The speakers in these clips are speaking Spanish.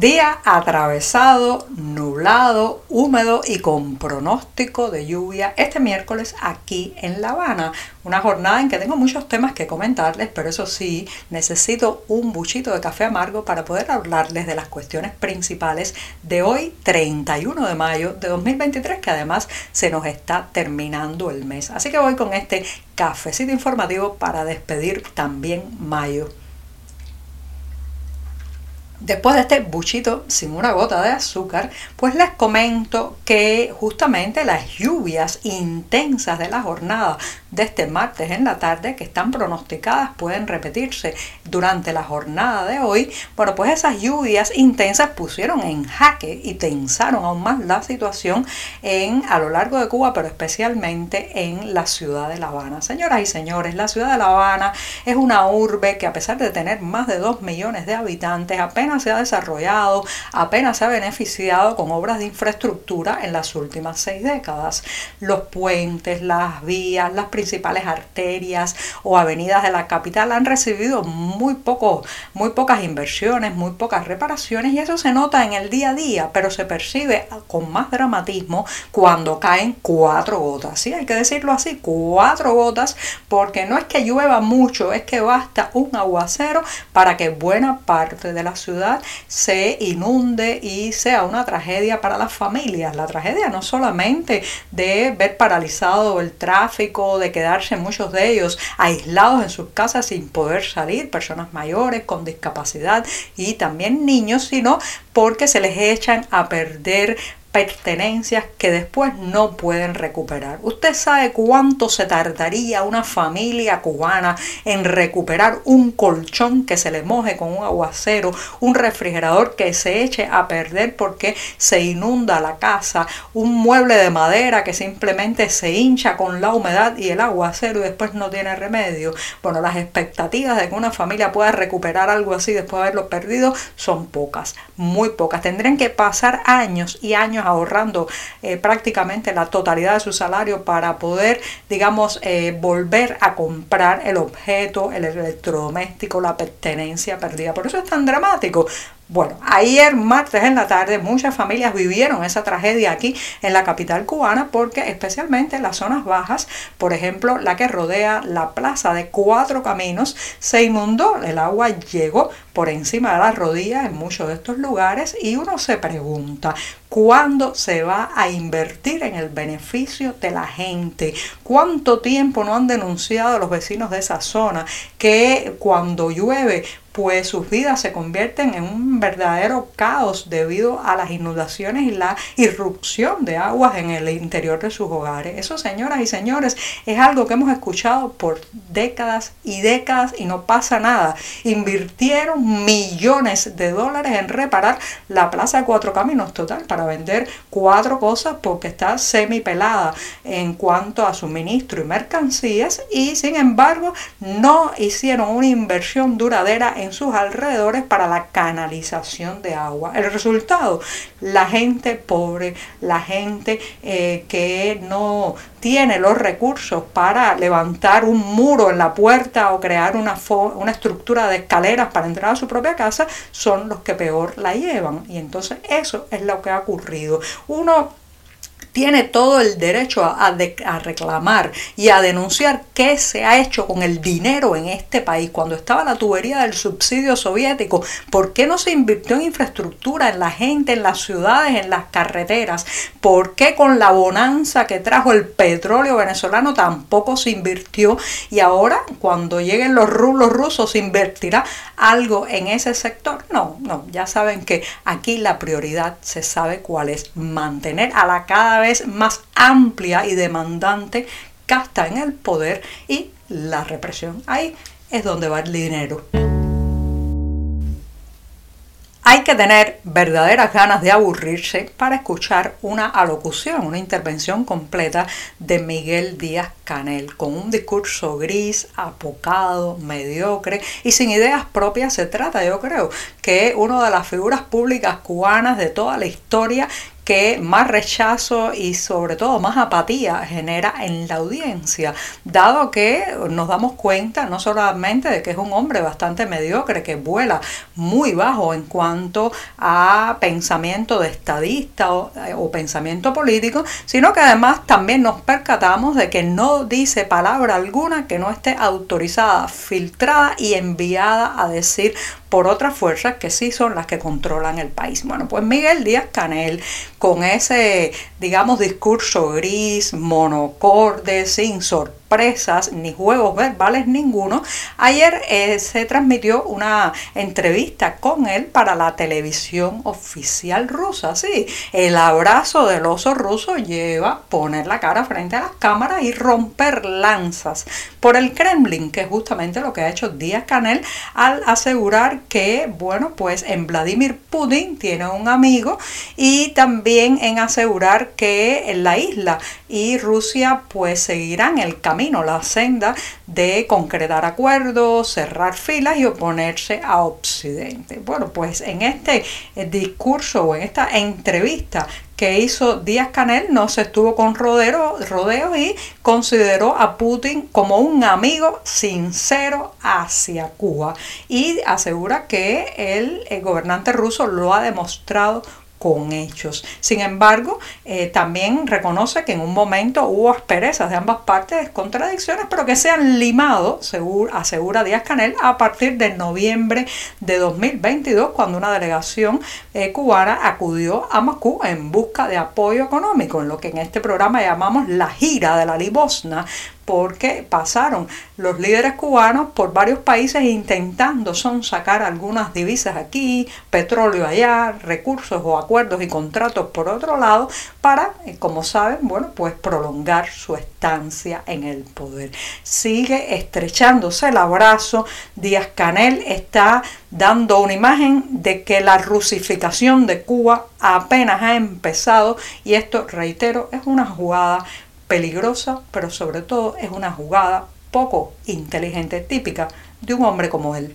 Día atravesado, nublado, húmedo y con pronóstico de lluvia este miércoles aquí en La Habana. Una jornada en que tengo muchos temas que comentarles, pero eso sí, necesito un buchito de café amargo para poder hablarles de las cuestiones principales de hoy, 31 de mayo de 2023, que además se nos está terminando el mes. Así que voy con este cafecito informativo para despedir también mayo. Después de este buchito sin una gota de azúcar, pues les comento que justamente las lluvias intensas de la jornada de este martes en la tarde, que están pronosticadas, pueden repetirse durante la jornada de hoy. Bueno, pues esas lluvias intensas pusieron en jaque y tensaron aún más la situación en, a lo largo de Cuba, pero especialmente en la ciudad de La Habana. Señoras y señores, la ciudad de La Habana es una urbe que a pesar de tener más de 2 millones de habitantes, apenas se ha desarrollado, apenas se ha beneficiado con obras de infraestructura en las últimas seis décadas. Los puentes, las vías, las principales arterias o avenidas de la capital han recibido muy, poco, muy pocas inversiones, muy pocas reparaciones y eso se nota en el día a día, pero se percibe con más dramatismo cuando caen cuatro gotas. Sí, hay que decirlo así, cuatro gotas, porque no es que llueva mucho, es que basta un aguacero para que buena parte de la ciudad se inunde y sea una tragedia para las familias. La tragedia no solamente de ver paralizado el tráfico, de quedarse muchos de ellos aislados en sus casas sin poder salir, personas mayores con discapacidad y también niños, sino porque se les echan a perder pertenencias que después no pueden recuperar. Usted sabe cuánto se tardaría una familia cubana en recuperar un colchón que se le moje con un aguacero, un refrigerador que se eche a perder porque se inunda la casa, un mueble de madera que simplemente se hincha con la humedad y el aguacero y después no tiene remedio. Bueno, las expectativas de que una familia pueda recuperar algo así después de haberlo perdido son pocas, muy pocas. Tendrían que pasar años y años ahorrando eh, prácticamente la totalidad de su salario para poder, digamos, eh, volver a comprar el objeto, el electrodoméstico, la pertenencia perdida. Por eso es tan dramático, bueno, ayer martes en la tarde muchas familias vivieron esa tragedia aquí en la capital cubana porque especialmente en las zonas bajas, por ejemplo la que rodea la plaza de Cuatro Caminos, se inundó, el agua llegó por encima de las rodillas en muchos de estos lugares y uno se pregunta, ¿cuándo se va a invertir en el beneficio de la gente? ¿Cuánto tiempo no han denunciado los vecinos de esa zona que cuando llueve pues sus vidas se convierten en un verdadero caos debido a las inundaciones y la irrupción de aguas en el interior de sus hogares. Eso, señoras y señores, es algo que hemos escuchado por décadas y décadas y no pasa nada. Invirtieron millones de dólares en reparar la Plaza de Cuatro Caminos total para vender cuatro cosas porque está semi pelada en cuanto a suministro y mercancías y sin embargo no hicieron una inversión duradera en sus alrededores para la canalización de agua. El resultado, la gente pobre, la gente eh, que no tiene los recursos para levantar un muro en la puerta o crear una, una estructura de escaleras para entrar a su propia casa, son los que peor la llevan. Y entonces eso es lo que ha ocurrido. Uno tiene todo el derecho a, reclamar y a denunciar qué se ha hecho con el dinero en este país. Cuando estaba la tubería del subsidio soviético, ¿por qué no se invirtió en infraestructura, en la gente, en las ciudades, en las carreteras? ¿Por qué con la bonanza que trajo el petróleo venezolano tampoco se invirtió? Y ahora, cuando lleguen los rublos rusos, ¿se invertirá algo en ese sector? No, no, ya saben que aquí la prioridad se sabe cuál es, mantener a la cada vez más amplia y demandante casta en el poder y la represión. Ahí es donde va el dinero. Hay que tener verdaderas ganas de aburrirse para escuchar una alocución, una intervención completa de Miguel Díaz Canel, con un discurso gris, apocado, mediocre y sin ideas propias se trata, yo creo, que una de las figuras públicas cubanas de toda la historia que más rechazo y sobre todo más apatía genera en la audiencia, dado que nos damos cuenta no solamente de que es un hombre bastante mediocre, que vuela muy bajo en cuanto a pensamiento de estadista o, o pensamiento político, sino que además también nos percatamos de que no dice palabra alguna que no esté autorizada, filtrada y enviada a decir por otras fuerzas que sí son las que controlan el país. Bueno, pues Miguel Díaz Canel, con ese, digamos, discurso gris, monocorde, sin sorpresa, ni juegos verbales ninguno. Ayer eh, se transmitió una entrevista con él para la televisión oficial rusa. Sí, el abrazo del oso ruso lleva poner la cara frente a las cámaras y romper lanzas por el Kremlin, que es justamente lo que ha hecho Díaz Canel al asegurar que, bueno, pues en Vladimir Putin tiene un amigo y también en asegurar que en la isla y Rusia pues seguirán el camino la senda de concretar acuerdos, cerrar filas y oponerse a Occidente. Bueno, pues en este eh, discurso o en esta entrevista que hizo Díaz Canel no se estuvo con rodeos rodeo y consideró a Putin como un amigo sincero hacia Cuba y asegura que el gobernante ruso lo ha demostrado con hechos. Sin embargo, eh, también reconoce que en un momento hubo asperezas de ambas partes, contradicciones, pero que se han limado, asegura Díaz Canel, a partir de noviembre de 2022, cuando una delegación eh, cubana acudió a Moscú en busca de apoyo económico, en lo que en este programa llamamos la gira de la limosna, porque pasaron los líderes cubanos por varios países intentando son sacar algunas divisas aquí, petróleo allá, recursos o acuerdos y contratos por otro lado, para, eh, como saben, bueno, pues prolongar su estancia en el poder. Sigue estrechándose el abrazo, Díaz Canel está dando una imagen de que la rusificación de Cuba apenas ha empezado y esto, reitero, es una jugada peligrosa, pero sobre todo es una jugada poco inteligente, típica de un hombre como él.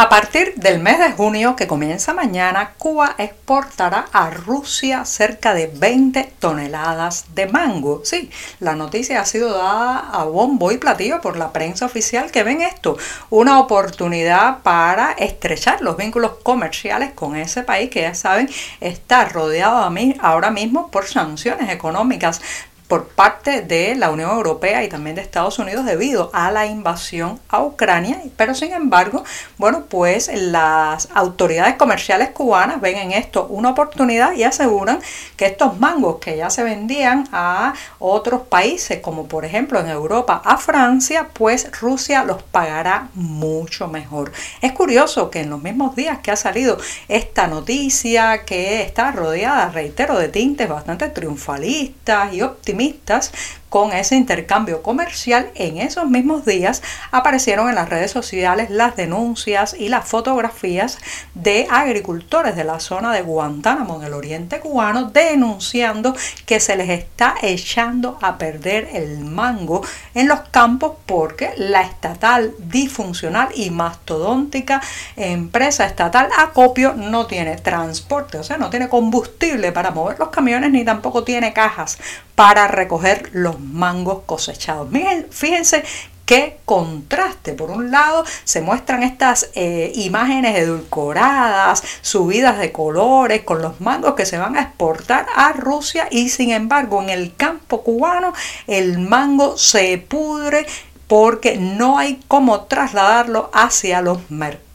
A partir del mes de junio que comienza mañana, Cuba exportará a Rusia cerca de 20 toneladas de mango. Sí, la noticia ha sido dada a bombo y platillo por la prensa oficial. Que ven esto, una oportunidad para estrechar los vínculos comerciales con ese país que ya saben está rodeado ahora mismo por sanciones económicas por parte de la Unión Europea y también de Estados Unidos debido a la invasión a Ucrania, pero sin embargo, bueno, pues las autoridades comerciales cubanas ven en esto una oportunidad y aseguran que estos mangos que ya se vendían a otros países, como por ejemplo en Europa a Francia, pues Rusia los pagará mucho mejor. Es curioso que en los mismos días que ha salido esta noticia que está rodeada, reitero, de tintes bastante triunfalistas y optimistas, extremistas con ese intercambio comercial, en esos mismos días aparecieron en las redes sociales las denuncias y las fotografías de agricultores de la zona de Guantánamo en el oriente cubano denunciando que se les está echando a perder el mango en los campos porque la estatal disfuncional y mastodóntica empresa estatal Acopio no tiene transporte, o sea, no tiene combustible para mover los camiones ni tampoco tiene cajas para recoger los mangos cosechados. Miren, fíjense qué contraste. Por un lado se muestran estas eh, imágenes edulcoradas, subidas de colores, con los mangos que se van a exportar a Rusia y sin embargo en el campo cubano el mango se pudre porque no hay cómo trasladarlo hacia los mercados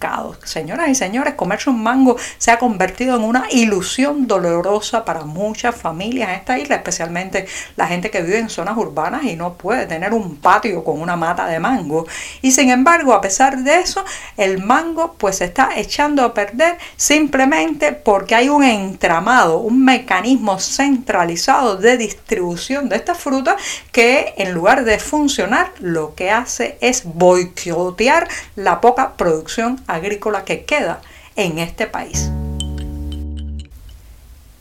Señoras y señores, comerse un mango se ha convertido en una ilusión dolorosa para muchas familias en esta isla, especialmente la gente que vive en zonas urbanas y no puede tener un patio con una mata de mango. Y sin embargo, a pesar de eso, el mango pues se está echando a perder simplemente porque hay un entramado, un mecanismo centralizado de distribución de esta fruta que en lugar de funcionar, lo que hace es boicotear la poca producción agrícola que queda en este país.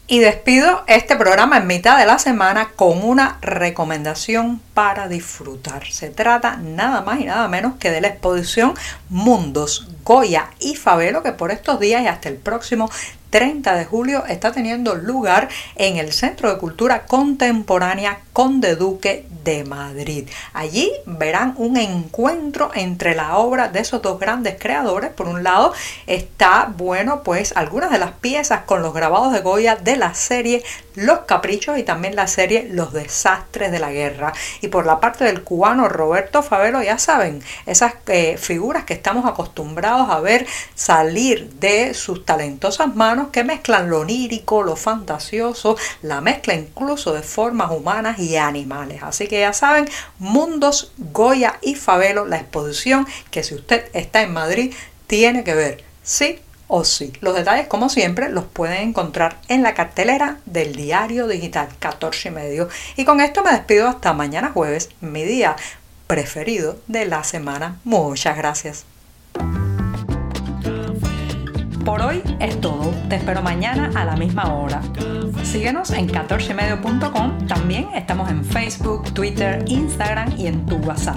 Y despido este programa en mitad de la semana con una recomendación para disfrutar. Se trata nada más y nada menos que de la exposición Mundos, Goya y Fabelo que por estos días y hasta el próximo 30 de julio está teniendo lugar en el Centro de Cultura Contemporánea Conde Duque de Madrid. Allí verán un encuentro entre la obra de esos dos grandes creadores. Por un lado está, bueno, pues algunas de las piezas con los grabados de Goya de la serie Los Caprichos y también la serie Los Desastres de la Guerra. Y por la parte del cubano Roberto Favelo, ya saben, esas eh, figuras que estamos acostumbrados a ver salir de sus talentosas manos que mezclan lo onírico, lo fantasioso, la mezcla incluso de formas humanas y animales. Así que ya saben, Mundos, Goya y Fabelo, la exposición que si usted está en Madrid tiene que ver, sí o sí. Los detalles, como siempre, los pueden encontrar en la cartelera del diario digital 14 y medio. Y con esto me despido hasta mañana jueves, mi día preferido de la semana. Muchas gracias. Por hoy es todo. Te espero mañana a la misma hora. Síguenos en 14medio.com. También estamos en Facebook, Twitter, Instagram y en tu WhatsApp.